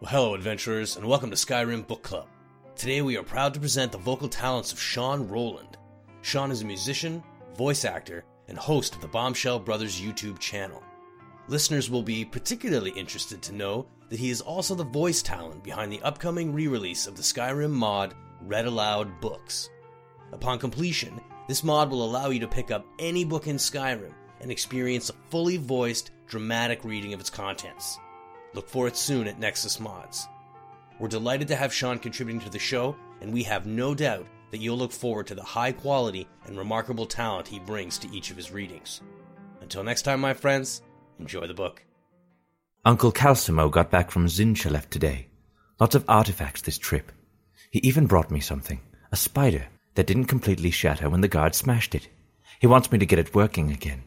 Well, hello, adventurers, and welcome to Skyrim Book Club. Today we are proud to present the vocal talents of Sean Rowland. Sean is a musician, voice actor, and host of the Bombshell Brothers YouTube channel. Listeners will be particularly interested to know that he is also the voice talent behind the upcoming re release of the Skyrim mod Read Aloud Books. Upon completion, this mod will allow you to pick up any book in Skyrim and experience a fully voiced, dramatic reading of its contents. Look for it soon at Nexus Mods. We're delighted to have Sean contributing to the show, and we have no doubt that you'll look forward to the high quality and remarkable talent he brings to each of his readings. Until next time, my friends, enjoy the book. Uncle Calcemo got back from Mzinchaleft today. Lots of artifacts this trip. He even brought me something a spider that didn't completely shatter when the guard smashed it. He wants me to get it working again.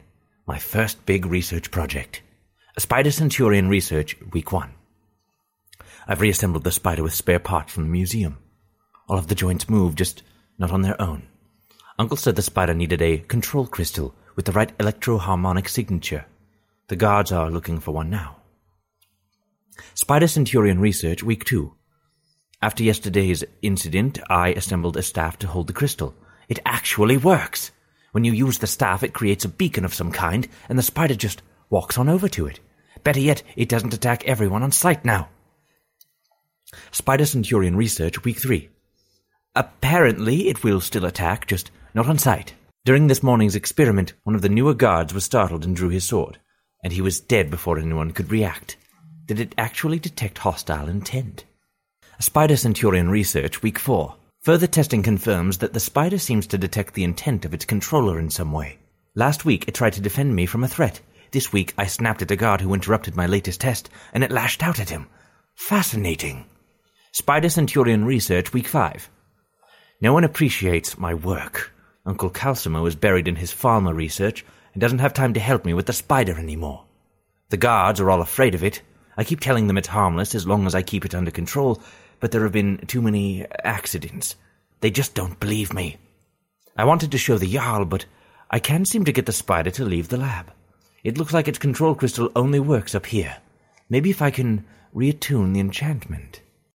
My first big research project. Spider Centurion Research, Week 1. I've reassembled the spider with spare parts from the museum. All of the joints move, just not on their own. Uncle said the spider needed a control crystal with the right electroharmonic signature. The guards are looking for one now. Spider Centurion Research, Week 2. After yesterday's incident, I assembled a staff to hold the crystal. It actually works! When you use the staff, it creates a beacon of some kind, and the spider just walks on over to it. Better yet, it doesn't attack everyone on sight now. Spider Centurion Research, Week 3. Apparently, it will still attack, just not on sight. During this morning's experiment, one of the newer guards was startled and drew his sword, and he was dead before anyone could react. Did it actually detect hostile intent? Spider Centurion Research, Week 4. Further testing confirms that the spider seems to detect the intent of its controller in some way. Last week, it tried to defend me from a threat. This week, I snapped at a guard who interrupted my latest test, and it lashed out at him. Fascinating. Spider Centurion Research, Week 5. No one appreciates my work. Uncle Calcemo is buried in his Dwemer research and doesn't have time to help me with the spider anymore. The guards are all afraid of it. I keep telling them it's harmless as long as I keep it under control, but there have been too many accidents. They just don't believe me. I wanted to show the Jarl, but I can't seem to get the spider to leave the lab. It looks like its control crystal only works up here. Maybe if I can reattune the enchantment.